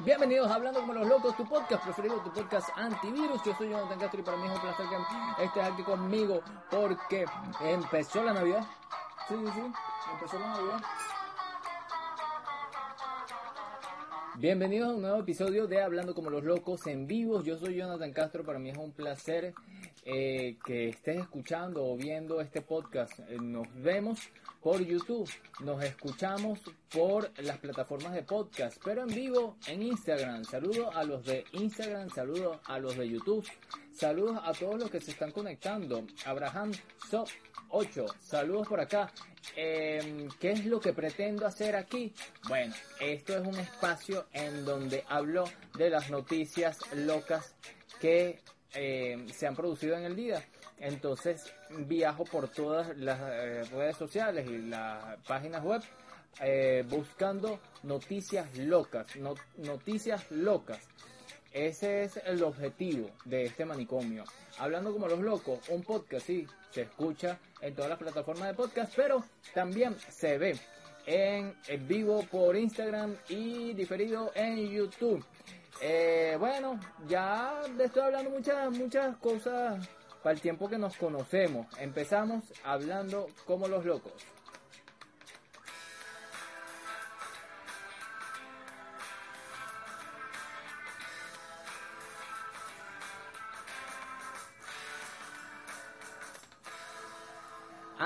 Bienvenidos a Hablando como los locos, tu podcast preferido, tu podcast antivirus. Yo soy Jonathan Castro y para mí es un placer que estés aquí conmigo porque empezó la Navidad. Sí, sí, sí, Bienvenidos a un nuevo episodio de Hablando como los locos en vivos. Yo soy Jonathan Castro, para mí es un placer eh, que estés escuchando o viendo este podcast. Eh, nos vemos por YouTube, nos escuchamos por las plataformas de podcast, pero en vivo en Instagram. Saludos a los de Instagram, saludos a los de YouTube, saludos a todos los que se están conectando. Abraham Sop 8, saludos por acá. Eh, ¿Qué es lo que pretendo hacer aquí? Bueno, esto es un espacio en donde hablo de las noticias locas que eh, se han producido en el día. Entonces viajo por todas las eh, redes sociales y las páginas web eh, buscando noticias locas, no- noticias locas. Ese es el objetivo de este manicomio. Hablando como los locos, un podcast, sí, se escucha en todas las plataformas de podcast, pero también se ve en, vivo por Instagram y diferido en YouTube. Eh, bueno, ya le estoy hablando muchas, muchas cosas para el tiempo que nos conocemos. Empezamos hablando como los locos.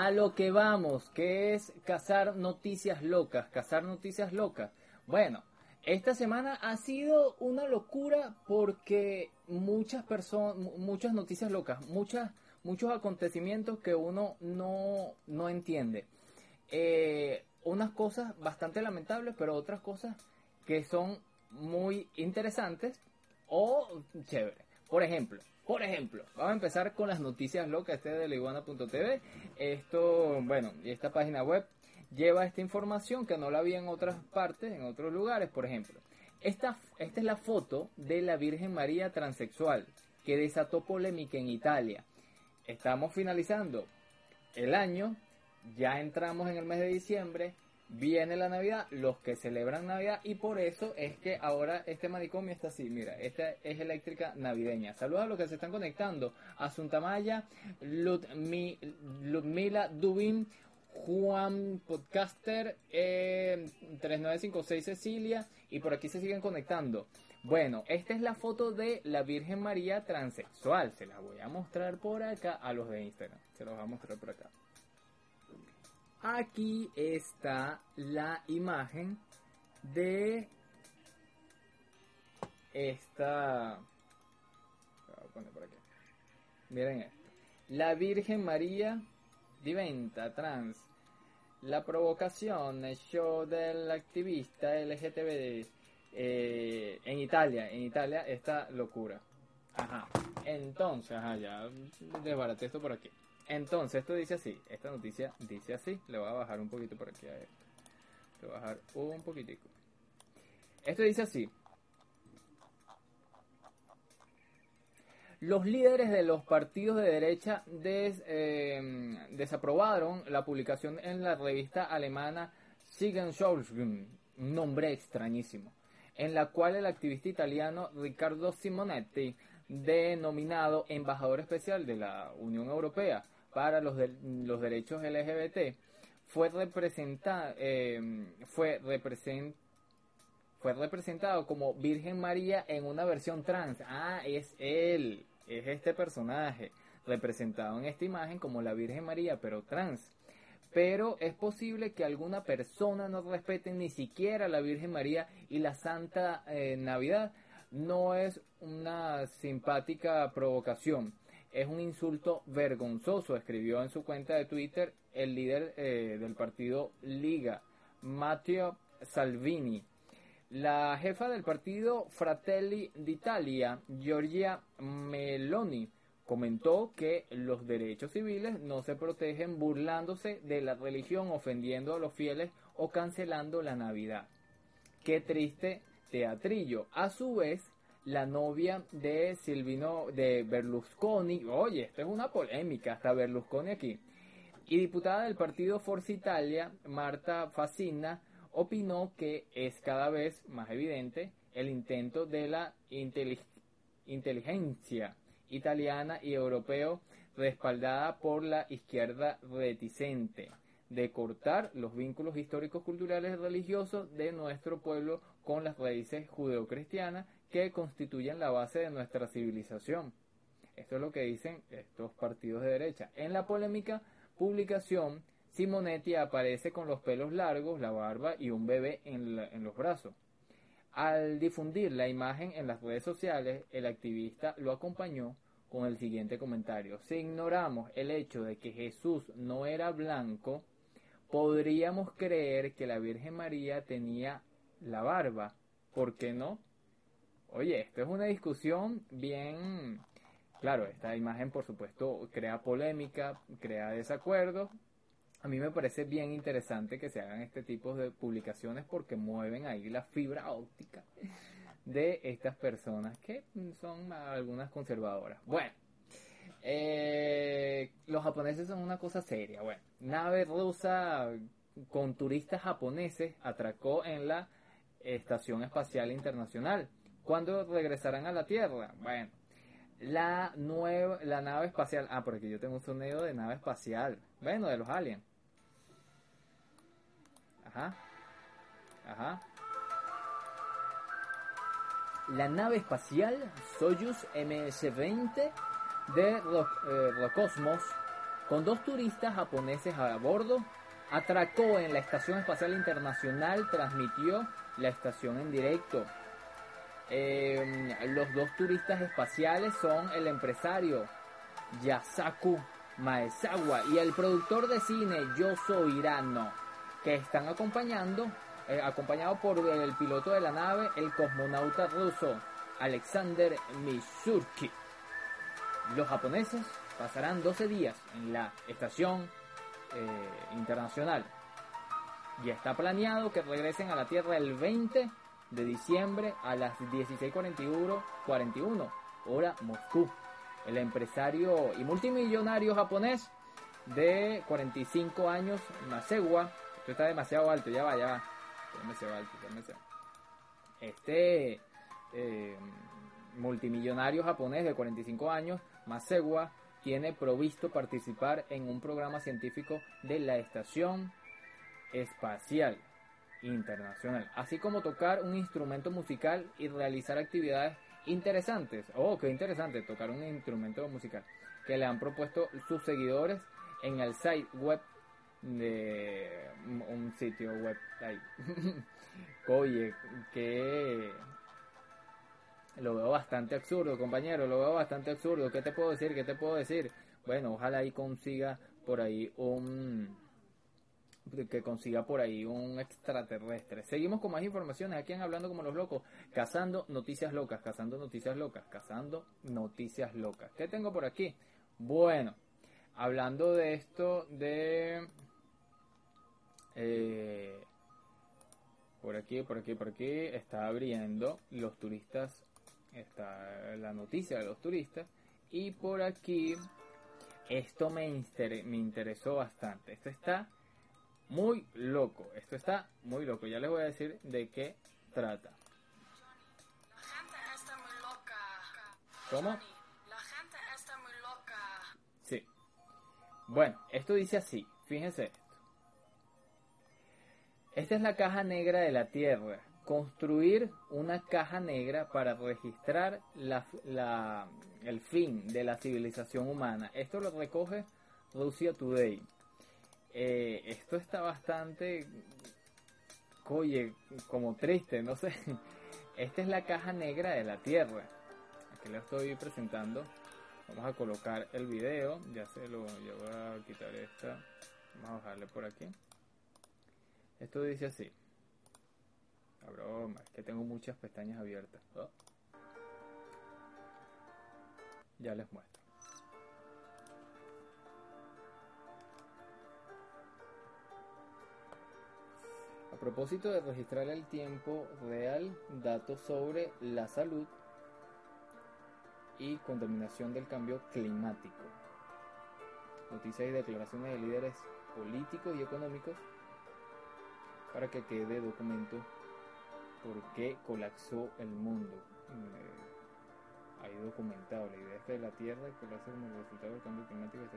A lo que vamos, que es cazar noticias locas, cazar noticias locas. Bueno, esta semana ha sido una locura porque muchas personas, muchas noticias locas, muchas, muchos acontecimientos que uno no, no entiende. Eh, unas cosas bastante lamentables, pero otras cosas que son muy interesantes o chéveres. Por ejemplo, por ejemplo, vamos a empezar con las noticias locas este de leiguana.tv. Esto, bueno, esta página web lleva esta información que no la vi en otras partes, en otros lugares, por ejemplo. Esta, esta es la foto de la Virgen María transexual que desató polémica en Italia. Estamos finalizando el año, ya entramos en el mes de diciembre, viene la Navidad, los que celebran Navidad y por eso es que ahora este manicomio está así, mira, esta es eléctrica navideña. Saludos a los que se están conectando, Asunta Maya, Ludmi- Ludmila Dubin, Juan Podcaster, eh, 3956 Cecilia y por aquí se siguen conectando. Bueno, esta es la foto de la Virgen María transexual. Se la voy a mostrar por acá a los de Instagram. Se los voy a mostrar por acá. Aquí está la imagen de esta. por aquí. Miren esto. La Virgen María diventa trans. La provocación, el show del activista LGTB eh, en Italia, en Italia esta locura. Ajá. Entonces, ajá, ya desbaraté esto por aquí. Entonces, esto dice así, esta noticia dice así, le voy a bajar un poquito por aquí a esto. Le voy a bajar un poquitico. Esto dice así. Los líderes de los partidos de derecha des- eh, desaprobaron la publicación en la revista alemana Sigenschauen, un nombre extrañísimo, en la cual el activista italiano Riccardo Simonetti, denominado embajador especial de la Unión Europea para los, de- los derechos LGBT, fue, representa- eh, fue represent- fue representado como Virgen María en una versión trans. Ah, es él, es este personaje, representado en esta imagen como la Virgen María, pero trans. Pero es posible que alguna persona no respete ni siquiera la Virgen María y la Santa eh, Navidad. No es una simpática provocación, es un insulto vergonzoso, escribió en su cuenta de Twitter el líder eh, del partido Liga, Matteo Salvini. La jefa del partido Fratelli d'Italia, Giorgia Meloni, Comentó que los derechos civiles no se protegen burlándose de la religión, ofendiendo a los fieles o cancelando la Navidad. Qué triste teatrillo. A su vez, la novia de Silvino de Berlusconi, oye, esto es una polémica, hasta Berlusconi aquí, y diputada del partido Forza Italia, Marta Facina, opinó que es cada vez más evidente el intento de la inteligencia italiana y europeo respaldada por la izquierda reticente de cortar los vínculos históricos, culturales y religiosos de nuestro pueblo con las raíces judeocristianas que constituyen la base de nuestra civilización. Esto es lo que dicen estos partidos de derecha. En la polémica publicación, Simonetti aparece con los pelos largos, la barba y un bebé en, los brazos. Al difundir la imagen en las redes sociales, el activista lo acompañó con el siguiente comentario. Si ignoramos el hecho de que Jesús no era blanco, podríamos creer que la Virgen María tenía la barba. ¿Por qué no? Oye, esto es una discusión bien... Claro, esta imagen por supuesto crea polémica, crea desacuerdos. A mí me parece bien interesante que se hagan este tipo de publicaciones porque mueven ahí la fibra óptica de estas personas que son algunas conservadoras. Bueno, eh, los japoneses son una cosa seria. Bueno, nave rusa con turistas japoneses atracó en la Estación Espacial Internacional. ¿Cuándo regresarán a la Tierra? Bueno, la nueva, la nave espacial. Ah, porque yo tengo un sonido de nave espacial. Bueno, de los aliens. Ajá. Ajá. La nave espacial Soyuz MS-20 de eh, Rocosmos, con dos turistas japoneses a bordo, atracó en la Estación Espacial Internacional, transmitió la estación en directo. Em, los dos turistas espaciales son el empresario Yasaku Maezawa y el productor de cine Yoso Hirano, que están acompañando, eh, acompañado por el piloto de la nave, el cosmonauta ruso Alexander Misurki. Los japoneses pasarán 12 días en la estación eh, internacional y está planeado que regresen a la Tierra el 20 de diciembre a las 16:41 hora Moscú. El empresario y multimillonario japonés de 45 años, Masewa, esto está demasiado alto, ya va, ya va, demasiado alto, demasiado. Este eh, multimillonario japonés de 45 años, Masewa, tiene provisto participar en un programa científico de la Estación Espacial Internacional, así como tocar un instrumento musical y realizar actividades interesantes. Oh, qué interesante, tocar un instrumento musical que le han propuesto sus seguidores en el site web de un sitio web ahí. Oye, que lo veo bastante absurdo, compañero, lo veo bastante absurdo. ¿Qué te puedo decir? ¿Qué te puedo decir? Bueno, ojalá ahí consiga por ahí un que consiga por ahí un extraterrestre. Seguimos con más informaciones aquí en Hablando como los locos, cazando noticias locas, cazando noticias locas, cazando noticias locas. ¿Qué tengo por aquí? Bueno, hablando de esto de eh, por aquí, por aquí, por aquí está abriendo los turistas está la noticia de los turistas. Y por aquí, esto me, me interesó bastante. Esto está muy loco. Esto está muy loco. Ya les voy a decir de qué trata. La gente está muy loca. ¿Cómo? La gente está muy loca. Sí. Bueno, esto dice así. Fíjense esto. Esta es la caja negra de la Tierra construir una caja negra para registrar la, el fin de la civilización humana. Esto lo recoge Russia Today. Eh, esto está bastante, oye, como triste, no sé. Esta es la caja negra de la Tierra. Aquí lo estoy presentando. Vamos a colocar el video. Ya se lo, yo voy a quitar esta. Vamos a bajarle por aquí. Esto dice así. La broma, es que tengo muchas pestañas abiertas. Oh. Ya les muestro. Propósito de registrar el tiempo real datos sobre la salud y contaminación del cambio climático. Noticias y declaraciones de líderes políticos y económicos para que quede documento por qué colapsó el mundo. Eh, hay documentado la idea es que la Tierra colapsa como resultado del cambio climático está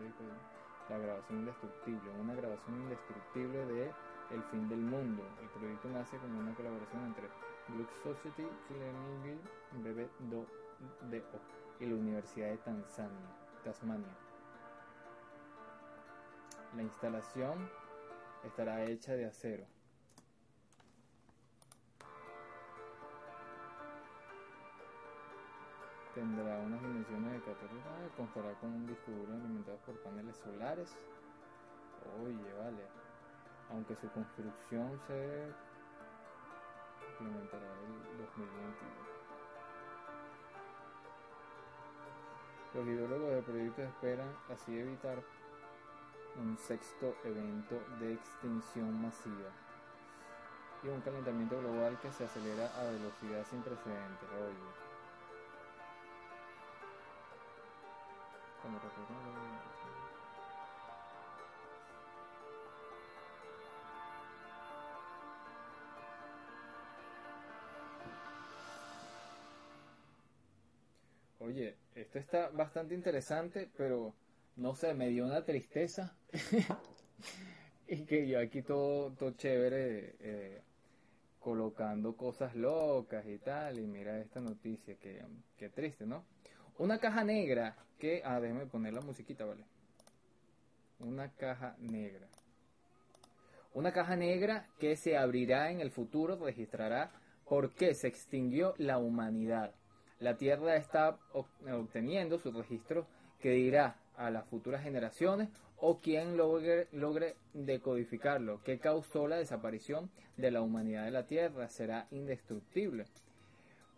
la grabación indestructible, una grabación indestructible de El fin del mundo. El proyecto nace como una colaboración entre Blue Society, Flemingville, BB2 y la Universidad de Tasmania. La instalación estará hecha de acero. Tendrá unas dimensiones de 14 constará con un disco duro alimentado por paneles solares. Oye, vale. Aunque su construcción se implementará en 2022. Los ideólogos del proyecto esperan así evitar un sexto evento de extinción masiva y un calentamiento global que se acelera a velocidad sin precedentes. Oye, esto está bastante interesante, pero no sé, me dio una tristeza. y que yo aquí todo, todo chévere, eh, colocando cosas locas y tal. Y mira esta noticia, que, que triste, ¿no? Una caja negra que... Ah, déjeme poner la musiquita, ¿vale? Una caja negra. Una caja negra que se abrirá en el futuro registrará por qué se extinguió la humanidad. La Tierra está obteniendo su registro que dirá a las futuras generaciones o quien logre, logre decodificarlo, qué causó la desaparición de la humanidad de la Tierra, será indestructible.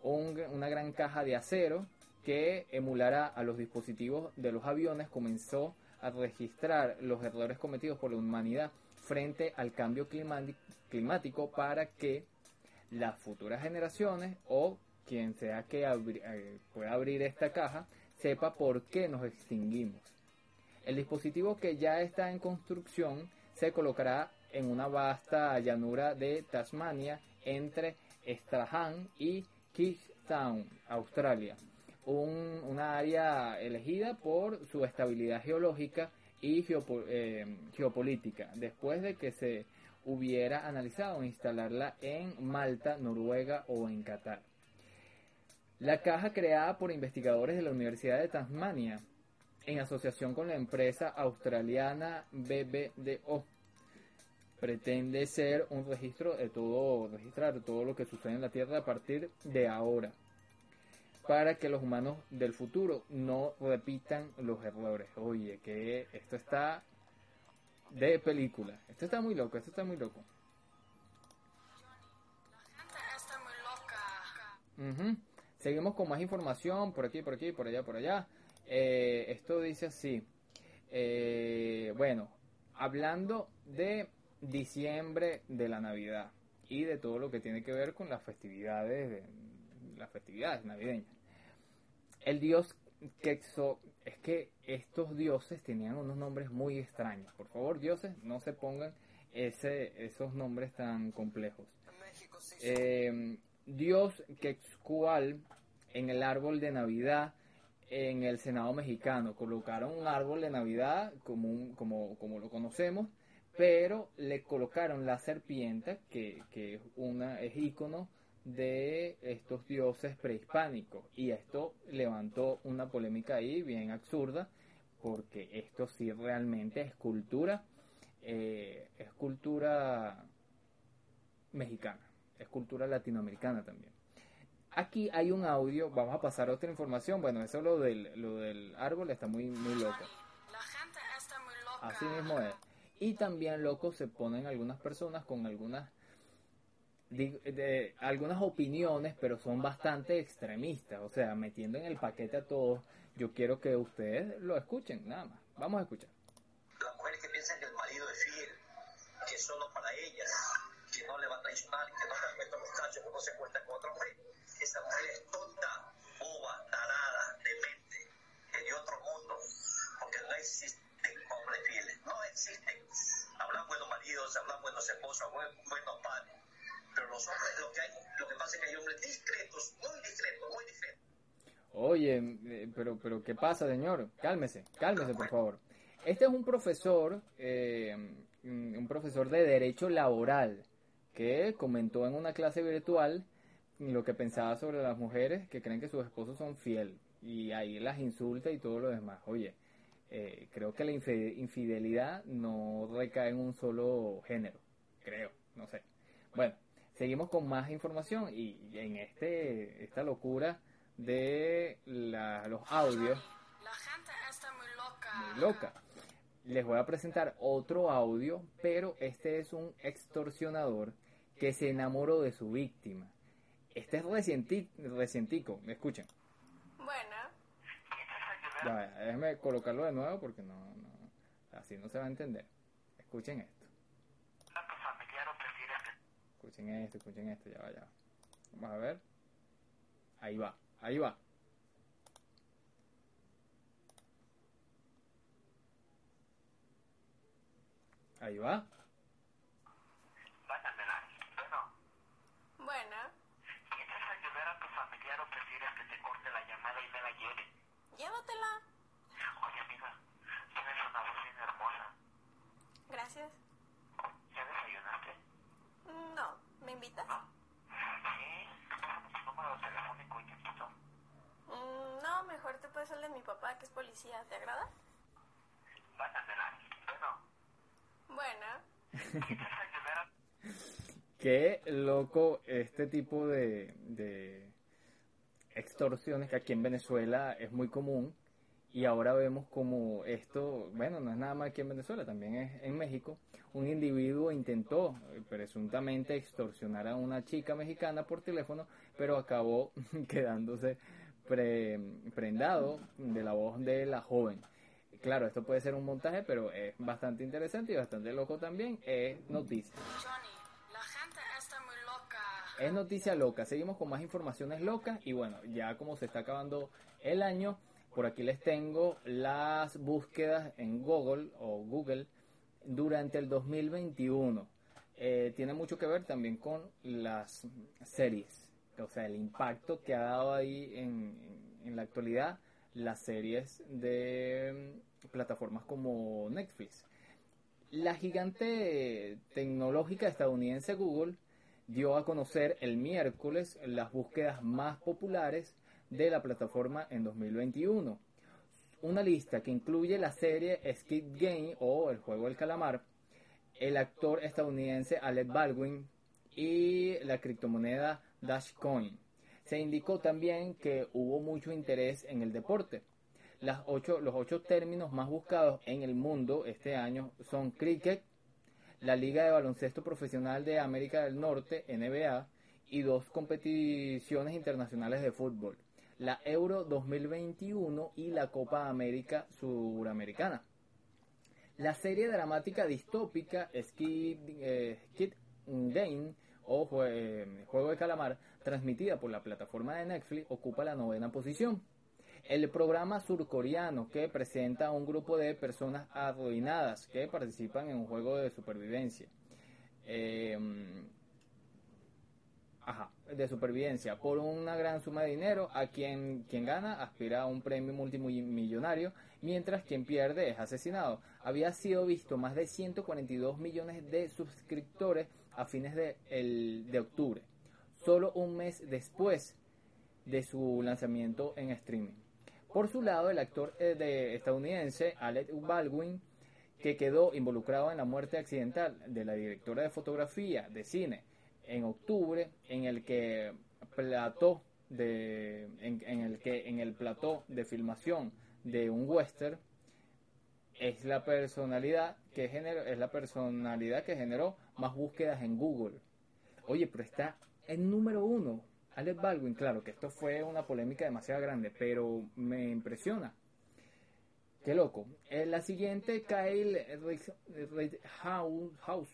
una gran caja de acero que emulará a los dispositivos de los aviones comenzó a registrar los errores cometidos por la humanidad frente al cambio climático para que las futuras generaciones o quien sea que eh, pueda abrir esta caja sepa por qué nos extinguimos. El dispositivo que ya está en construcción se colocará en una vasta llanura de Tasmania entre Strahan y Keystone, Australia un, una área elegida por su estabilidad geológica y eh, geopolítica, después de que se hubiera analizado instalarla en Malta, Noruega o en Qatar. La caja creada por investigadores de la Universidad de Tasmania en asociación con la empresa australiana BBDO pretende ser un registro de todo, registrar todo lo que sucede en la Tierra a partir de ahora para que los humanos del futuro no repitan los errores. Oye, que esto está de película. Esto está muy loco, esto está muy loco. La gente está muy loca. Seguimos con más información por aquí, por aquí, por allá, por allá. Eh, esto dice así. Eh, bueno, hablando de diciembre de la Navidad y de todo lo que tiene que ver con las festividades, de, las festividades navideñas el dios Quexo, es que estos dioses tenían unos nombres muy extraños. Por favor, dioses, no se pongan ese, esos nombres tan complejos. Eh, dios Quexcual en el árbol de Navidad en el Senado mexicano. Colocaron un árbol de Navidad como, como, como lo conocemos, pero le colocaron la serpiente, que, que una, es ícono de estos dioses prehispánicos. Y esto levantó una polémica ahí bien absurda, porque esto sí realmente es cultura, eh, es cultura mexicana, es cultura latinoamericana también. Aquí hay un audio, vamos a pasar a otra información. Bueno, eso lo del, lo del árbol está muy, muy loco. La gente está muy loca. Así mismo es. Y también loco se ponen algunas personas con algunas de, algunas opiniones, pero son bastante extremistas, o sea, metiendo en el paquete a todos. Yo quiero que ustedes lo escuchen, nada más. Vamos a escuchar. Muchachos, que no se cuenta con otra mujer. Esa mujer es tonta, boba, tarada, demente, que de otro mundo, porque no existen hombres fieles, no existen. Hablan buenos maridos, hablan buenos esposos, buenos padres, pero los hombres, lo que hay, lo que pasa es que hay hombres discretos, muy discretos, muy discretos. Oye, eh, pero, pero ¿qué pasa, señor? Cálmese, cálmese, por favor. Este es un profesor, eh, un profesor de Derecho Laboral, que comentó en una clase virtual lo que pensaba sobre las mujeres que creen que sus esposos son fieles y ahí las insulta y todo lo demás. Oye, eh, creo que la infidelidad no recae en un solo género, creo, no sé. Bueno, seguimos con más información y, en este esta locura de los audios. La gente está muy loca. Muy loca. Les voy a presentar otro audio, pero este es un extorsionador que se enamoró de su víctima. Este es recientico, me escuchen. Bueno. Ya, déjeme colocarlo de nuevo porque no, no, así no se va a entender. Escuchen esto. Escuchen esto, escuchen esto, ya va, ya. Vamos a ver. Ahí va, ahí va. Ahí va. Llévatela. Oye, amiga, tienes una voz bien hermosa. Gracias. ¿Ya desayunaste? No. ¿Me invitas? Sí. tu número telefónico y te invito. Mm, no, mejor te puedes el de mi papá, que es policía. ¿Te agrada? Pásamela. Bueno. Bueno. Qué loco este tipo de, de extorsiones que aquí en Venezuela es muy común y ahora vemos como esto, bueno, no es nada más aquí en Venezuela, también es en México, un individuo intentó eh, presuntamente extorsionar a una chica mexicana por teléfono, pero acabó quedándose prendado de la voz de la joven. Claro, esto puede ser un montaje, pero es bastante interesante y bastante loco también. Es noticia. Es noticia loca. Seguimos con más informaciones locas. Y bueno, ya como se está acabando el año, por aquí les tengo las búsquedas en Google o Google durante el 2021. Eh, tiene mucho que ver también con las series. O sea, el impacto que ha dado ahí en, en la actualidad las series de mm, plataformas como Netflix. La gigante tecnológica estadounidense Google dio a conocer el miércoles las búsquedas más populares de la plataforma en 2021. Una lista que incluye la serie Skid Game o El Juego del Calamar, el actor estadounidense Alec Baldwin y la criptomoneda Dashcoin. Se indicó también que hubo mucho interés en el deporte. Las ocho, los ocho términos más buscados en el mundo este año son cricket, la Liga de Baloncesto Profesional de América del Norte, NBA, y dos competiciones internacionales de fútbol, la Euro 2021 y la Copa América Suramericana. La serie dramática distópica Skid, eh, Game o eh, Juego de Calamar, transmitida por la plataforma de Netflix, ocupa la novena posición. El programa surcoreano que presenta a un grupo de personas arruinadas que participan en un juego de supervivencia. Em, ajá, de supervivencia por una gran suma de dinero. A quien, quien gana aspira a un premio multimillonario, mientras quien pierde es asesinado. Había sido visto más de 142 millones de suscriptores a fines de, de octubre, solo un mes después de su lanzamiento en streaming. Por su lado, el actor eh, de estadounidense Alec Baldwin, que quedó involucrado en la muerte accidental de la directora de fotografía de cine en octubre, en el que plató de, en, el que en el plató de filmación de un western es la personalidad que generó, es la personalidad que generó más búsquedas en Google. Oye, pero está en número uno Alec Baldwin, claro que esto fue una polémica demasiado grande, pero me impresiona. Qué loco. En la siguiente, Kyle House,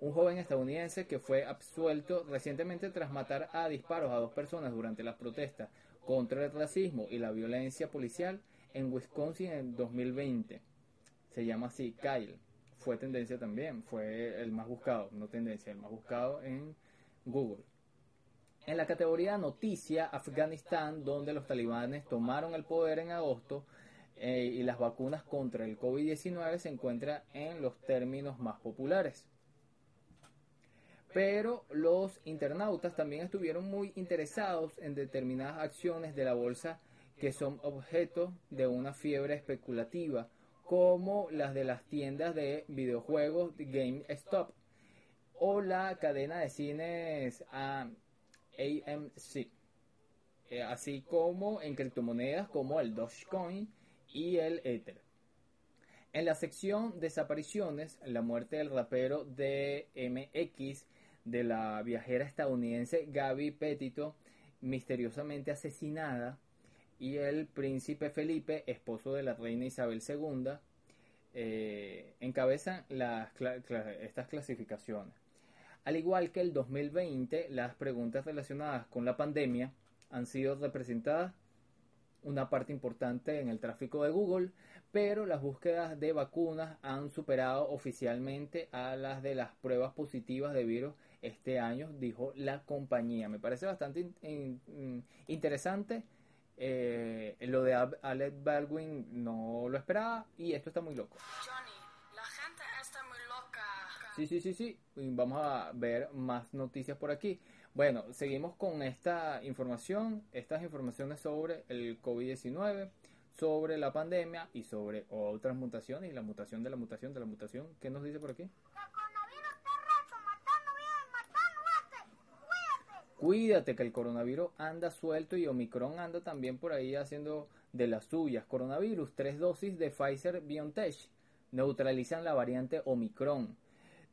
un joven estadounidense que fue absuelto recientemente tras matar a disparos a dos personas durante las protestas contra el racismo y la violencia policial en Wisconsin en 2020. Se llama así Kyle. Fue tendencia también, fue el más buscado, no tendencia, el más buscado en Google. En la categoría Noticia, Afganistán, donde los talibanes tomaron el poder en agosto eh, y las vacunas contra el COVID-19 se encuentra en los términos más populares. Pero los internautas también estuvieron muy interesados en determinadas acciones de la bolsa que son objeto de una fiebre especulativa, como las de las tiendas de videojuegos GameStop o la cadena de cines AMC, eh, así como en criptomonedas como el Dogecoin y el Ether. En la sección desapariciones, la muerte del rapero DMX de la viajera estadounidense Gaby Petito, misteriosamente asesinada, y el príncipe Felipe, esposo de la reina Isabel II, eh, encabezan estas clasificaciones. Al igual que el 2020, las preguntas relacionadas con la pandemia han sido representadas una parte importante en el tráfico de Google, pero las búsquedas de vacunas han superado oficialmente a las de las pruebas positivas de virus este año, dijo la compañía. Me parece bastante interesante. Eh, lo de Alec Baldwin no lo esperaba y esto está muy loco. Sí, sí, sí, sí. Vamos a ver más noticias por aquí. Bueno, seguimos con esta información, estas informaciones sobre el COVID-19, sobre la pandemia y sobre otras mutaciones y la mutación de la mutación de la mutación. ¿Qué nos dice por aquí? Cuídate que el coronavirus anda suelto y Omicron anda también por ahí haciendo de las suyas. Coronavirus, tres dosis de Pfizer BioNTech neutralizan la variante Omicron.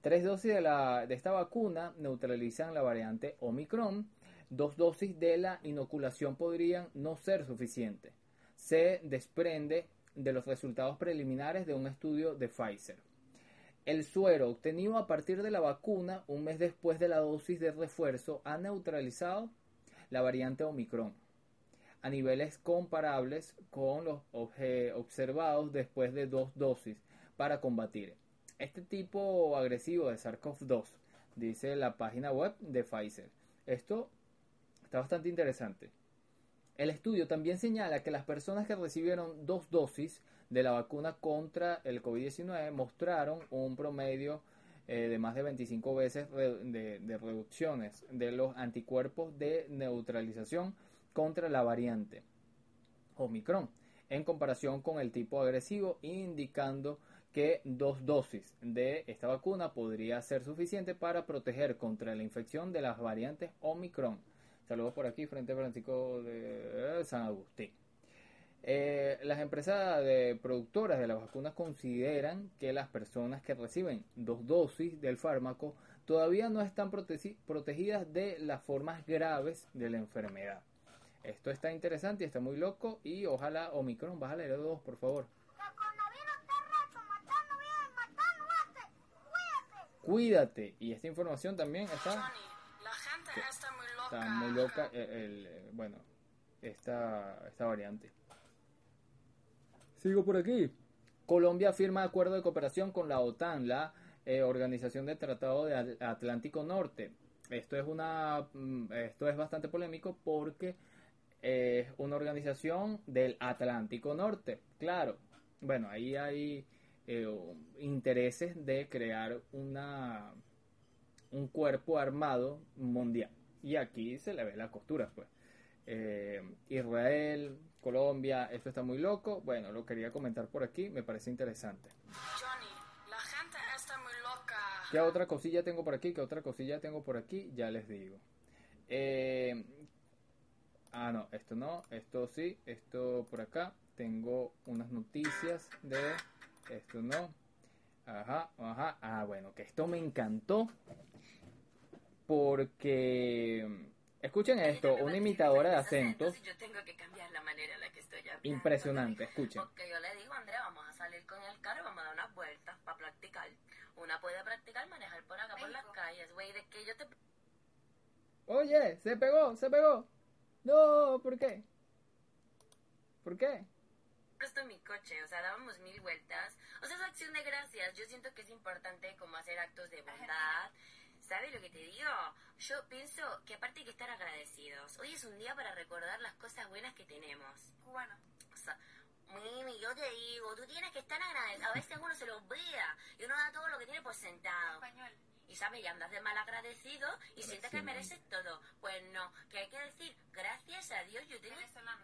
Tres dosis de, la, de esta vacuna neutralizan la variante Omicron. Dos dosis de la inoculación podrían no ser suficientes. Se desprende de los resultados preliminares de un estudio de Pfizer. El suero obtenido a partir de la vacuna un mes después de la dosis de refuerzo ha neutralizado la variante Omicron a niveles comparables con los observados después de dos dosis para combatir este tipo agresivo de SARS-CoV-2, dice la página web de Pfizer. Esto está bastante interesante. El estudio también señala que las personas que recibieron dos dosis de la vacuna contra el COVID-19 mostraron un promedio eh, de más de 25 veces de, de, reducciones de los anticuerpos de neutralización contra la variante Omicron en comparación con el tipo agresivo, indicando que dos dosis de esta vacuna podría ser suficiente para proteger contra la infección de las variantes Omicron. Saludos por aquí, frente Francisco de San Agustín. Eh, las empresas de productoras de las vacunas consideran que las personas que reciben dos dosis del fármaco todavía no están protegidas de las formas graves de la enfermedad. Esto está interesante y está muy loco y ojalá Omicron, bájale de dos, por favor. Cuídate. Y esta información también está... la gente está muy loca. Está muy loca, el, bueno, esta, esta variante. Sigo por aquí. Colombia firma acuerdo de cooperación con la OTAN, la eh, Organización del Tratado de Atlántico Norte. Esto es una, mm, esto es bastante polémico porque es una organización del Atlántico Norte. Claro, bueno, ahí hay eh, intereses de crear una un cuerpo armado mundial. Y aquí se le ve la costura, pues. Eh, Israel, Colombia, esto está muy loco. Bueno, lo quería comentar por aquí, me parece interesante. Johnny, la gente está muy loca. ¿Qué otra cosilla tengo por aquí? ¿Qué otra cosilla tengo por aquí? Ya les digo. Eh, ah, no, esto no, esto sí, esto por acá. Tengo unas noticias de... Esto no. Ajá, ajá. Ah, bueno, que esto me encantó. Porque Escuchen esto, una imitadora de acentos. Yo tengo que cambiar la manera en la que estoy hablando. Impresionante, escuchen. Porque yo le digo, Andrea, vamos a salir con el carro, vamos a dar unas vueltas para practicar. una puede practicar manejar por acá, por las calles, güey, de que yo te Oye, se pegó, se pegó. No, ¿por qué? ¿Por qué? Presto mi coche, o sea, dábamos mil vueltas. O sea, es acción de gracias. Yo siento que es importante como hacer actos de bondad. ¿Sabes lo que te digo? Yo pienso que aparte hay que estar agradecidos. Hoy es un día para recordar las cosas buenas que tenemos. Cubano. O sea, Mimi, yo te digo, tú tienes que estar agradecido. A veces uno se lo olvida y uno da todo lo que tiene por sentado. Español. Y sabes, y andas de mal agradecido y sientes que mereces todo. Pues no, que hay que decir, gracias a Dios yo tengo,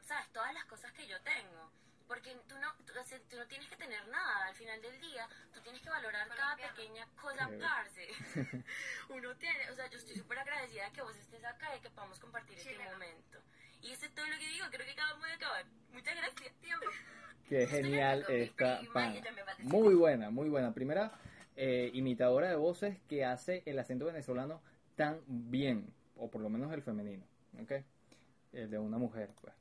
sabes, todas las cosas que yo tengo. Porque tú no, tú, no tienes que tener nada al final del día, tú tienes que valorar cada pequeña cosa, parce. Uno tiene, o sea, yo estoy súper agradecida que vos estés acá y que podamos compartir este momento. Y eso es todo lo que digo, creo que acabamos de acabar. Muchas gracias, tiempo. Qué genial esta pana. Muy buena, muy buena. Primera eh, imitadora de voces que hace el acento venezolano tan bien, o por lo menos el femenino, ¿ok? El de una mujer, pues.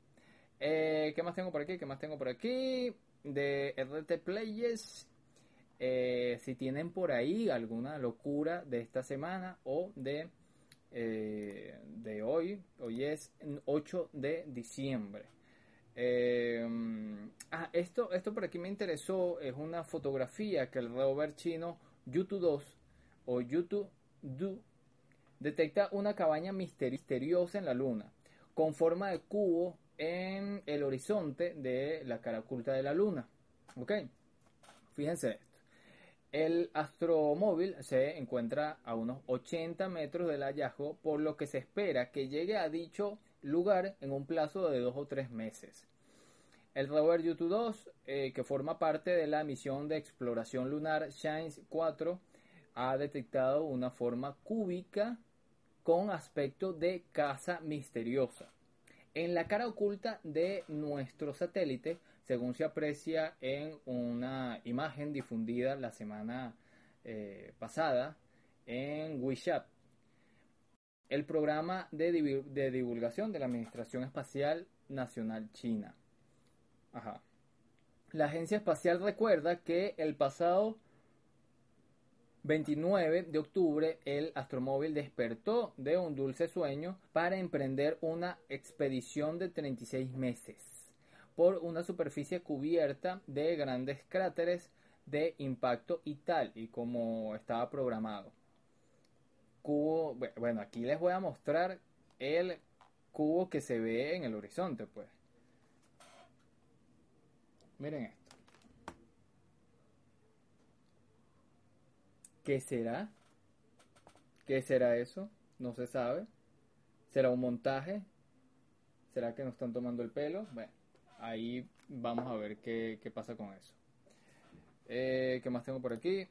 Eh, ¿Qué más tengo por aquí? ¿Qué más tengo por aquí? De RT Players. Eh, si tienen por ahí alguna locura de esta semana o de, eh, de hoy, hoy es 8 de diciembre. Ah, esto, esto por aquí me interesó, es una fotografía que el rover chino Yutu 2 o Yutu Du detecta una cabaña misteri- misteriosa en la luna, con forma de cubo en el horizonte de la cara oculta de la luna. ¿Ok? Fíjense esto. El astromóvil se encuentra a unos 80 metros del hallazgo, por lo que se espera que llegue a dicho lugar en un plazo de dos o tres meses. El rover Yutu 2, eh, que forma parte de la misión de exploración lunar Shines 4, ha detectado una forma cúbica con aspecto de casa misteriosa. En la cara oculta de nuestro satélite, según se aprecia en una imagen difundida la semana eh, pasada en WeChat, el programa de, de divulgación de la Administración Espacial Nacional China. Ajá. La agencia espacial recuerda que el pasado 29 de octubre el astromóvil despertó de un dulce sueño para emprender una expedición de 36 meses por una superficie cubierta de grandes cráteres de impacto y tal y como estaba programado. Cubo, bu- bueno, aquí les voy a mostrar el cubo que se ve en el horizonte, pues. Miren esto. ¿Qué será? ¿Qué será eso? No se sabe. ¿Será un montaje? ¿Será que nos están tomando el pelo? Bueno, ahí vamos a ver qué, qué pasa con eso. Eh, ¿Qué más tengo por aquí?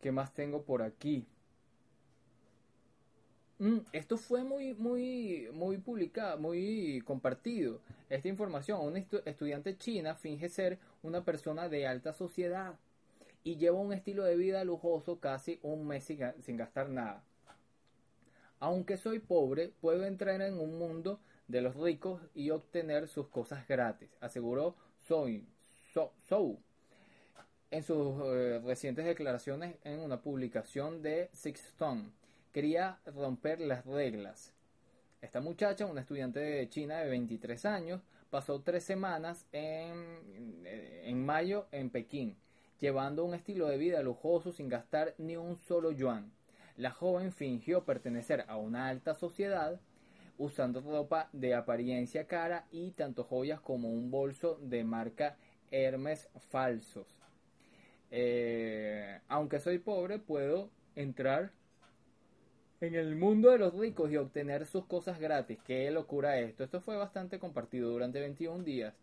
¿Qué más tengo por aquí? Mm, esto fue muy, muy, muy publicado, muy compartido. Esta información, una estu- estudiante china finge ser una persona de alta sociedad y lleva un estilo de vida lujoso casi un mes sin, ga- sin gastar nada. Aunque soy pobre, puedo entrar en un mundo de los ricos y obtener sus cosas gratis, aseguró Soy, So- Zhou en sus eh, recientes declaraciones en una publicación de Sixstone. Quería romper las reglas. Esta muchacha, una estudiante de China de 23 años, pasó tres semanas en, en mayo en Pekín, llevando un estilo de vida lujoso sin gastar ni un solo yuan. La joven fingió pertenecer a una alta sociedad, usando ropa de apariencia cara y tanto joyas como un bolso de marca Hermes falsos. Eh, aunque soy pobre, puedo entrar en el mundo de los ricos y obtener sus cosas gratis. Qué locura esto. Esto fue bastante compartido durante 21 días.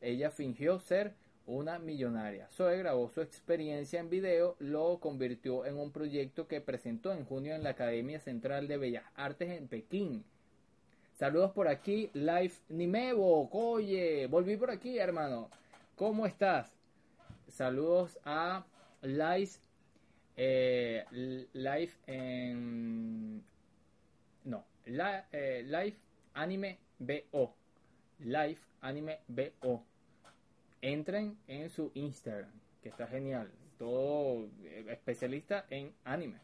Ella fingió ser una millonaria. Zoe grabó su experiencia en video, lo convirtió en un proyecto que presentó en junio en la Academia Central de Bellas Artes en Pekín. Saludos por aquí, Live Nimevo, oye, volví por aquí, hermano. ¿Cómo estás? Saludos a Live, eh, Live en... No, la, eh, Live Anime BO. Live Anime BO. entren en su Instagram, que está genial. Todo eh, especialista en anime.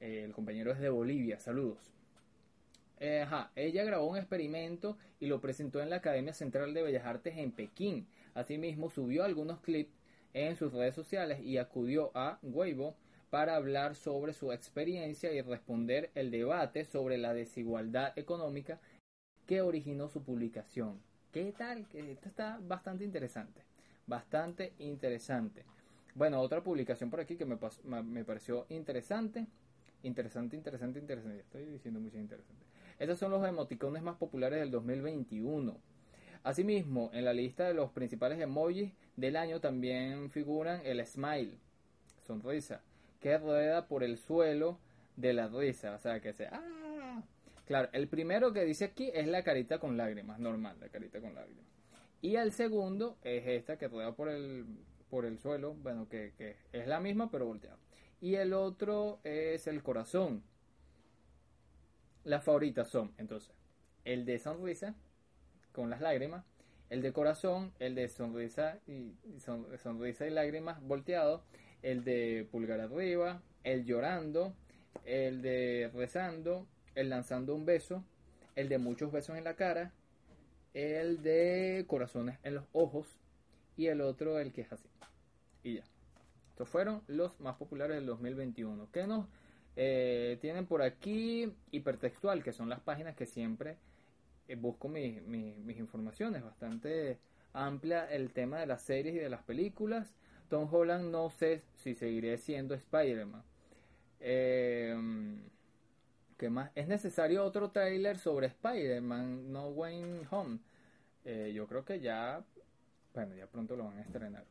El compañero es de Bolivia, saludos. Ella grabó un experimento y lo presentó en la Academia Central de Bellas Artes en Pekín. Asimismo, subió algunos clips en sus redes sociales y acudió a Weibo para hablar sobre su experiencia y responder el debate sobre la desigualdad económica que originó su publicación. ¿Qué tal? Esto está bastante interesante. Bastante interesante. Bueno, otra publicación por aquí que me, me pareció interesante. Interesante, interesante, interesante. Estoy diciendo mucho interesante. Estos son los emoticones más populares del 2021. Asimismo, en la lista de los principales emojis del año también figuran el smile, sonrisa, que rueda por el suelo de la risa, o sea, que se... ¡Ah! Claro, el primero que dice aquí es la carita con lágrimas, normal, la carita con lágrimas. Y el segundo es esta que rueda por el, por el suelo, bueno, que, que es la misma pero volteada. Y el otro es el corazón. Las favoritas son, entonces, el de sonrisa, con las lágrimas, el de corazón, el de sonrisa y, sonrisa y lágrimas volteado, el de pulgar arriba, el llorando, el de rezando, el lanzando un beso, el de muchos besos en la cara, el de corazones en los ojos y el otro el que es así. Y ya. Estos fueron los más populares del 2021. ¿Qué nos eh, tienen por aquí? Hipertextual, que son las páginas que siempre eh, busco mis informaciones, bastante amplia el tema de las series y de las películas. Tom Holland no sé si seguiré siendo Spider-Man. Eh, ¿Qué más? Es necesario otro trailer sobre Spider-Man No Way Home. Eh, yo creo que ya, bueno, ya pronto lo van a estrenar.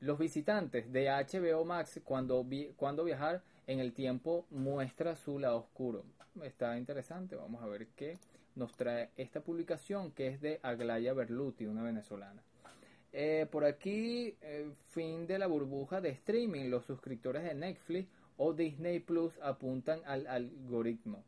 Los visitantes de HBO Max cuando, cuando viajar en el tiempo muestra su lado oscuro. Está interesante, vamos a ver qué nos trae esta publicación que es de Aglaya Berluti, una venezolana. Eh, por aquí, eh, fin de la burbuja de streaming. Los suscriptores de Netflix o Disney Plus apuntan al algoritmo.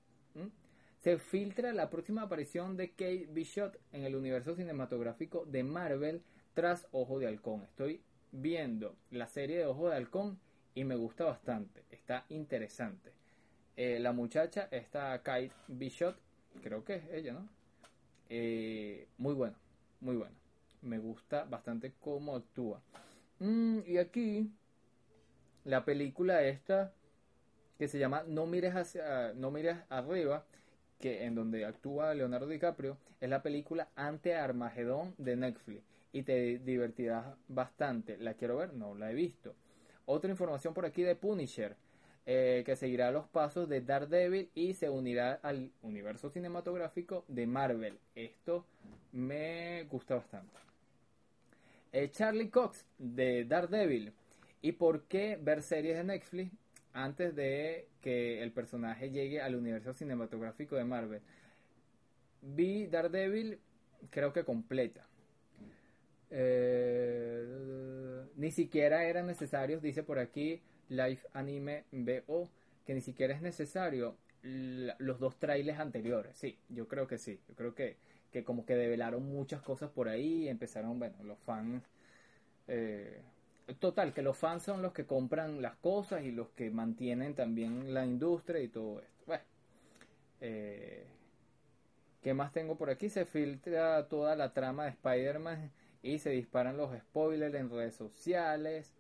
Se filtra la próxima aparición de Kate Bishop en el universo cinematográfico de Marvel tras Ojo de Halcón. Estoy viendo la serie de Ojo de Halcón y me gusta bastante. Está interesante. Eh, la muchacha, esta Kate Bishop, creo que es ella, ¿no? Eh, muy bueno, muy bueno. Me gusta bastante cómo actúa. Mm, y aquí, la película esta, que se llama No mires, hacia, no mires arriba, que en donde actúa Leonardo DiCaprio, es la película Ante Armagedón de Netflix. Y te divertirás bastante. ¿La quiero ver? No la he visto. Otra información por aquí de Punisher. Eh, que seguirá los pasos de Daredevil y se unirá al universo cinematográfico de Marvel. Esto me gusta bastante. Eh, Charlie Cox de Daredevil. ¿Y por qué ver series de Netflix antes de que el personaje llegue al universo cinematográfico de Marvel? Vi Daredevil creo que completa. Eh, ni siquiera eran necesarios, dice por aquí, Live Anime BO, que ni siquiera es necesario los dos trailers anteriores. Sí, yo creo que sí. Yo creo que, que como que develaron muchas cosas por ahí empezaron, bueno, los fans. Eh, total, que los fans son los que compran las cosas y los que mantienen también la industria y todo esto. Bueno, eh, ¿qué más tengo por aquí? Se filtra toda la trama de Spider-Man y se disparan los spoilers en redes sociales.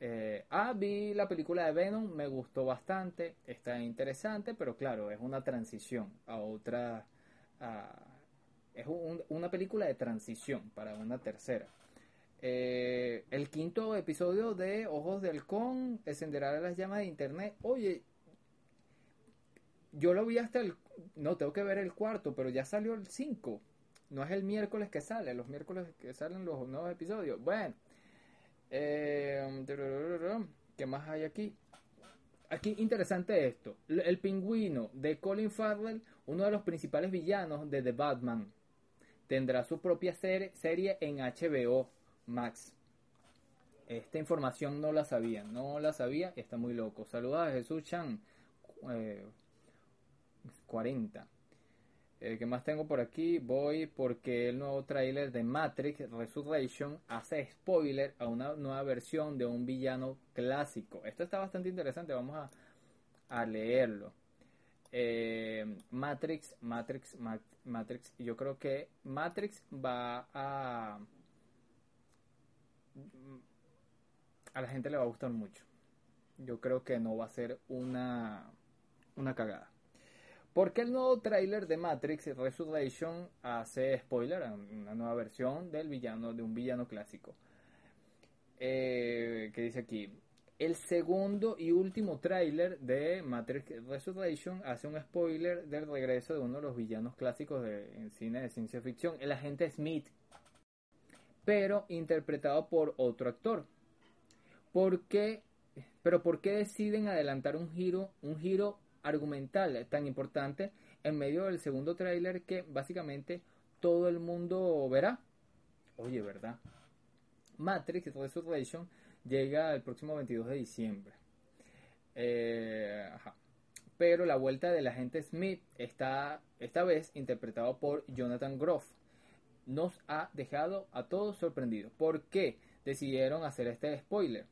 Eh, ah, vi la película de Venom, me gustó bastante, está interesante, pero claro, es una transición a otra... es una película de transición para una tercera. Eh, el quinto episodio de Ojos del Halcón encenderá las llamas de internet. Oye, yo lo vi hasta el... No, tengo que ver el cuarto, pero ya salió el 5. No es el miércoles que sale, los miércoles que salen los nuevos episodios. Bueno, eh, ¿Qué más hay aquí? Aquí interesante esto. El pingüino de Colin Farrell, uno de los principales villanos de The Batman, tendrá su propia serie en HBO Max. Esta información no la sabía, no la sabía está muy loco. Saludos a Jesús Chan, 40. Eh, ¿Qué más tengo por aquí? Voy porque el nuevo tráiler de Matrix Resurrection hace spoiler a una nueva versión de un villano clásico. Esto está bastante interesante, vamos a, a leerlo. Eh, Matrix, Matrix, Matrix, yo creo que Matrix va a... A la gente le va a gustar mucho. Yo creo que no va a ser una, una cagada. Porque el nuevo tráiler de Matrix Resurrection hace spoiler a una nueva versión del villano, de un villano clásico. Eh, que dice aquí, el segundo y último tráiler de Matrix Resurrection hace un spoiler del regreso de uno de los villanos clásicos de, en cine de ciencia ficción, el agente Smith, pero interpretado por otro actor. ¿Por qué? Pero ¿por qué deciden adelantar un giro, un giro argumental tan importante en medio del segundo tráiler que básicamente todo el mundo verá. Oye, ¿verdad? Matrix Resurrection llega el próximo 22 de diciembre. Eh, Pero la vuelta del agente Smith está esta vez interpretado por Jonathan Groff. Nos ha dejado a todos sorprendidos. ¿Por qué decidieron hacer este spoiler?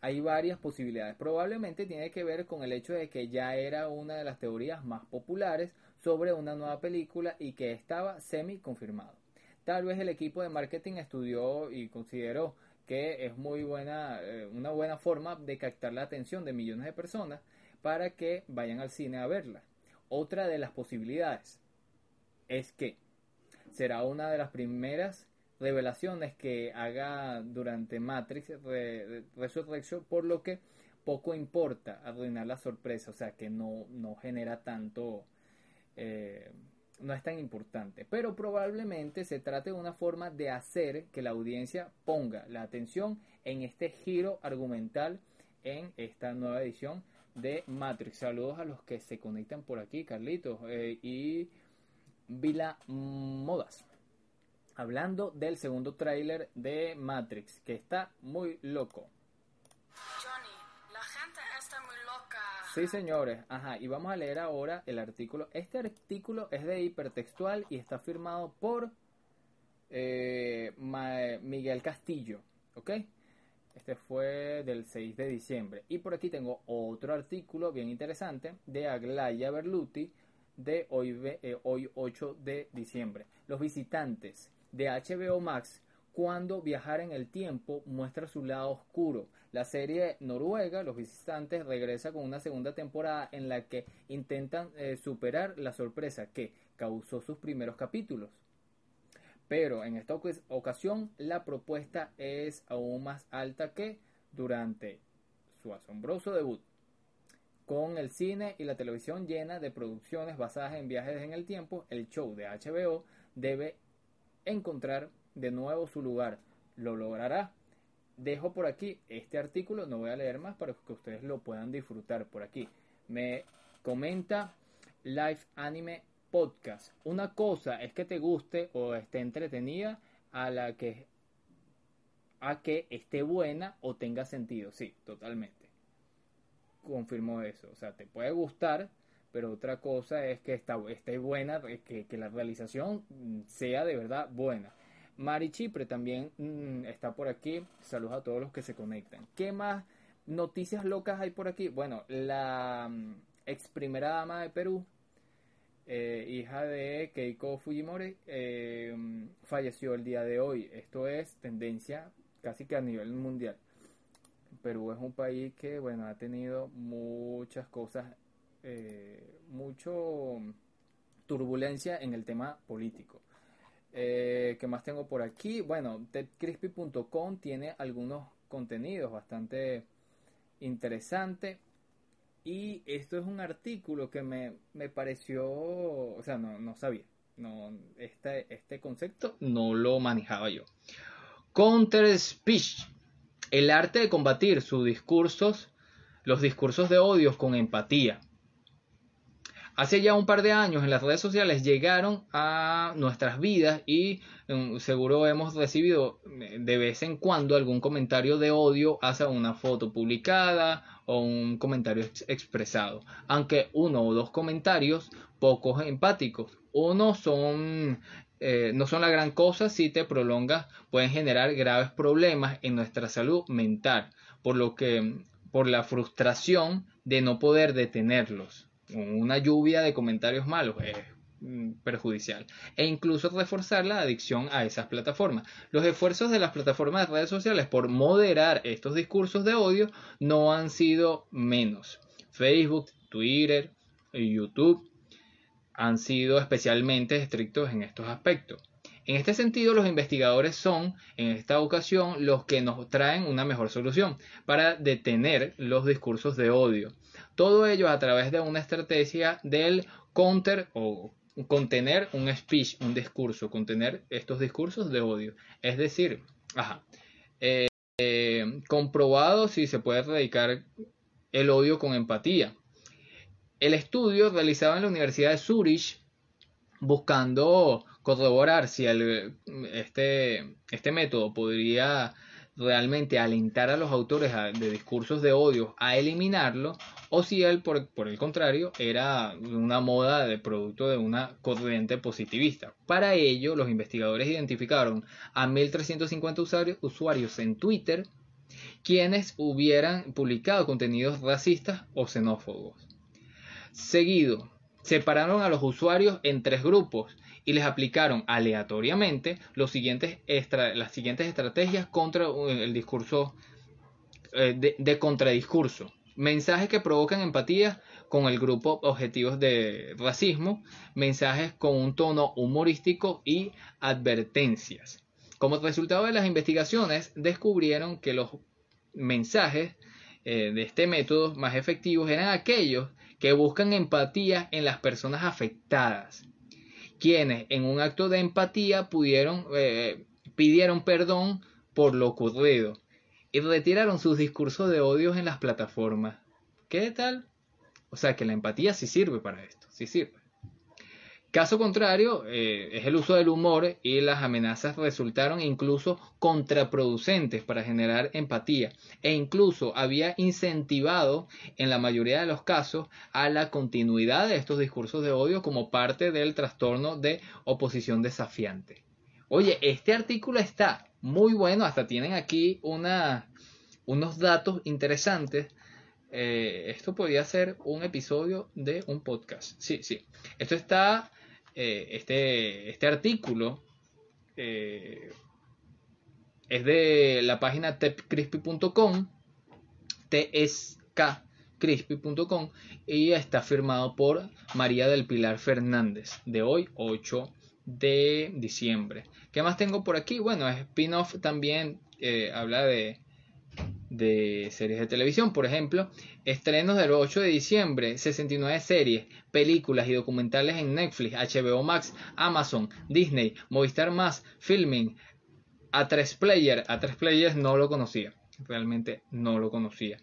Hay varias posibilidades. Probablemente tiene que ver con el hecho de que ya era una de las teorías más populares sobre una nueva película y que estaba semi confirmado. Tal vez el equipo de marketing estudió y consideró que es muy buena, eh, una buena forma de captar la atención de millones de personas para que vayan al cine a verla. Otra de las posibilidades es que será una de las primeras revelaciones que haga durante Matrix Resurrection, por lo que poco importa arruinar la sorpresa, o sea que no, no genera tanto, eh, no es tan importante, pero probablemente se trate de una forma de hacer que la audiencia ponga la atención en este giro argumental en esta nueva edición de Matrix. Saludos a los que se conectan por aquí, Carlitos eh, y Vila Modas hablando del segundo tráiler de Matrix, que está muy loco. Johnny, la gente está muy loca. Sí, señores. Ajá, y vamos a leer ahora el artículo. Este artículo es de hipertextual y está firmado por eh, Miguel Castillo, ¿ok? Este fue del 6 de diciembre. Y por aquí tengo otro artículo bien interesante de Aglaya Berluti de hoy, eh, hoy 8 de diciembre. Los visitantes de HBO Max cuando viajar en el tiempo muestra su lado oscuro. La serie noruega, Los Visitantes, regresa con una segunda temporada en la que intentan eh, superar la sorpresa que causó sus primeros capítulos. Pero en esta ocasión la propuesta es aún más alta que durante su asombroso debut. Con el cine y la televisión llena de producciones basadas en viajes en el tiempo, el show de HBO debe encontrar de nuevo su lugar. Lo logrará. Dejo por aquí este artículo, no voy a leer más para que ustedes lo puedan disfrutar por aquí. Me comenta Live Anime Podcast. Una cosa es que te guste o esté entretenida a la que a que esté buena o tenga sentido. Sí, totalmente. Confirmo eso. O sea, te puede gustar, pero otra cosa es que está, esté buena, que, que, la realización sea de verdad buena. Mari Chipre también mm, está por aquí. Saludos a todos los que se conectan. ¿Qué más noticias locas hay por aquí? Bueno, la mm, ex primera dama de Perú, eh, hija de Keiko Fujimori, eh, falleció el día de hoy. Esto es tendencia casi que a nivel mundial. Perú es un país que, bueno, ha tenido muchas cosas eh, mucho turbulencia en el tema político. Eh, ¿Qué más tengo por aquí? Bueno, tedcrispy.com tiene algunos contenidos bastante interesantes. Y esto es un artículo que me, me pareció, o sea, no, no sabía. No, este, este concepto no lo manejaba yo. Counter Speech, el arte de combatir sus discursos, los discursos de odios con empatía. Hace ya un par de años en las redes sociales llegaron a nuestras vidas y mm, seguro hemos recibido eh, de vez en cuando algún comentario de odio hacia una foto publicada o un comentario expresado. Aunque uno o dos comentarios pocos empáticos, uno son eh, no son la gran cosa si te prolongas pueden generar graves problemas en nuestra salud mental por lo que por la frustración de no poder detenerlos una lluvia de comentarios malos es mm, perjudicial e incluso reforzar la adicción a esas plataformas. Los esfuerzos de las plataformas de redes sociales por moderar estos discursos de odio no han sido menos. Facebook, Twitter, YouTube han sido especialmente estrictos en estos aspectos. En este sentido, los investigadores son, en esta ocasión, los que nos traen una mejor solución para detener los discursos de odio. Todo ello a través de una estrategia del counter o contener un speech, un discurso, contener estos discursos de odio. Es decir, eh, comprobado si se puede erradicar el odio con empatía. El estudio realizado en la Universidad de Zurich buscando corroborar si este, este método podría realmente alentar a los autores de discursos de odio a eliminarlo o si él por, por, el contrario era una moda de producto de una corriente positivista. Para ello los investigadores identificaron a 1350 usuarios en Twitter quienes hubieran publicado contenidos racistas o xenófobos. Seguido, separaron a los usuarios en tres grupos y les aplicaron aleatoriamente las siguientes estrategias contra uh, el discurso eh, de, de, contradiscurso. Mensajes que provocan empatía con el grupo objetivos de racismo, mensajes con un tono humorístico y advertencias. Como resultado de las investigaciones, descubrieron que los mensajes eh, de este método más efectivos eran aquellos que buscan empatía en las personas afectadas quienes en un acto de empatía pudieron, eh, pidieron perdón por lo ocurrido y retiraron sus discursos de odio en las plataformas. ¿Qué tal? O sea que la empatía sí sirve para esto, sí sirve. Caso contrario, eh, es el uso del humor y las amenazas resultaron incluso contraproducentes para generar empatía e incluso había incentivado en la mayoría de los casos a la continuidad de estos discursos de odio como parte del trastorno de oposición desafiante. Oye, este artículo está muy bueno, hasta tienen aquí una, unos datos interesantes eh, esto podría ser un episodio de un podcast. Sí, sí. Esto está eh, este, este artículo eh, es de la página tepcrispy.com, tskcrispy.com, y está firmado por María del Pilar Fernández, de hoy 8 de diciembre. ¿Qué más tengo por aquí? Bueno, spin-off también eh, habla de de series de televisión. Por ejemplo, estrenos del 8 de diciembre, 69 series, películas y documentales en Netflix, HBO Max, Amazon, Disney, Movistar Más, Filming, A3 Player. A3 Players no lo conocía, realmente no lo conocía.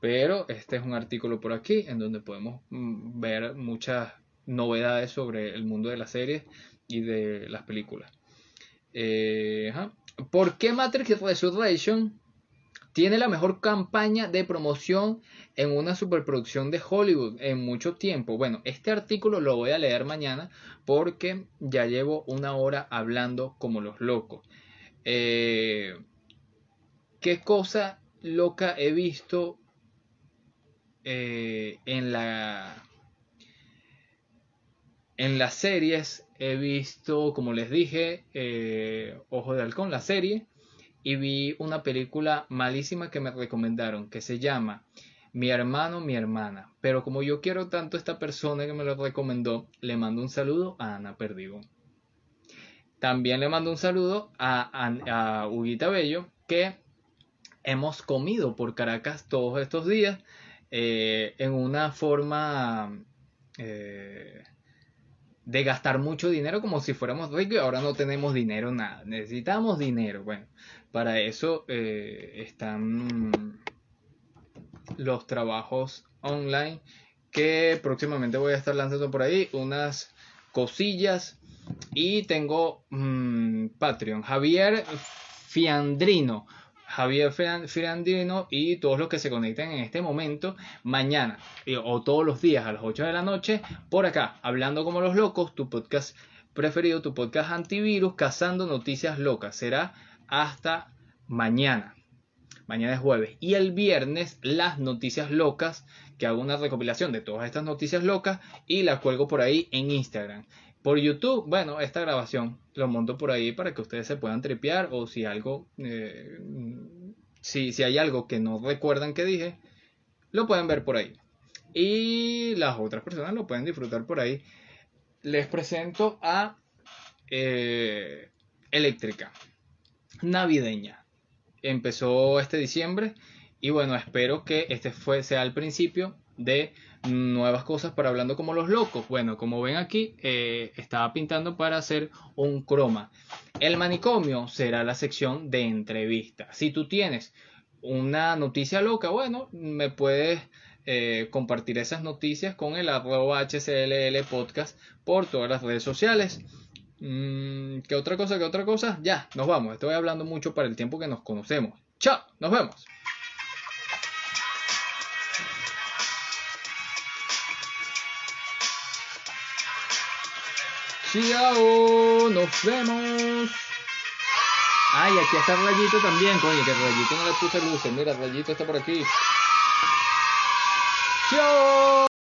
Pero este es un artículo por aquí en donde podemos mm, ver muchas novedades sobre el mundo de las series y de las películas. Eh, ¿Por qué Matrix Resurrection tiene la mejor campaña de promoción en una superproducción de Hollywood en mucho tiempo. Bueno, este artículo lo voy a leer mañana porque ya llevo una hora hablando como los locos. Eh, ¿Qué cosa loca he visto eh, en la en las series? He visto, como les dije, eh, Ojo de Halcón, la serie y vi una película malísima que me recomendaron que se llama Mi hermano, mi hermana. Pero como yo quiero tanto a esta persona que me lo recomendó, le mando un saludo a Ana Perdigo. También le mando un saludo a, a, Huguita Bello, que hemos comido por Caracas todos estos días eh, en una forma eh, de gastar mucho dinero como si fuéramos ricos y ahora no tenemos dinero nada. Necesitamos dinero. Bueno, para eso eh, están los trabajos online que próximamente voy a estar lanzando por ahí unas cosillas y tengo mm, Patreon Javier Fiandrino Javier Firandino y todos los que se conecten en este momento, mañana o todos los días a las 8 de la noche, por acá, hablando como los locos, tu podcast preferido, tu podcast antivirus, cazando noticias locas. Será hasta mañana. Mañana es jueves. Y el viernes, las noticias locas, que hago una recopilación de todas estas noticias locas y la cuelgo por ahí en Instagram. Por YouTube, bueno, esta grabación lo monto por ahí para que ustedes se puedan tripear o si algo, eh, si, si hay algo que no recuerdan que dije, lo pueden ver por ahí. Y las otras personas lo pueden disfrutar por ahí. Les presento a eh, Eléctrica, navideña. Empezó este diciembre y bueno, espero que este fue, sea el principio de nuevas cosas para hablando como los locos. Bueno, como ven aquí, eh, estaba pintando para hacer un croma. El manicomio será la sección de entrevistas. Si tú tienes una noticia loca, bueno, me puedes eh, compartir esas noticias con el arroba HCLL podcast por todas las redes sociales. Mm, ¿Qué otra cosa? ¿Qué otra cosa? Ya, nos vamos. Estoy hablando mucho para el tiempo que nos conocemos. Chao, nos vemos. Chao, nos vemos. Ay, aquí está rayito también, coño, que rayito no le puse luces. Mira, rayito está por aquí. Chao.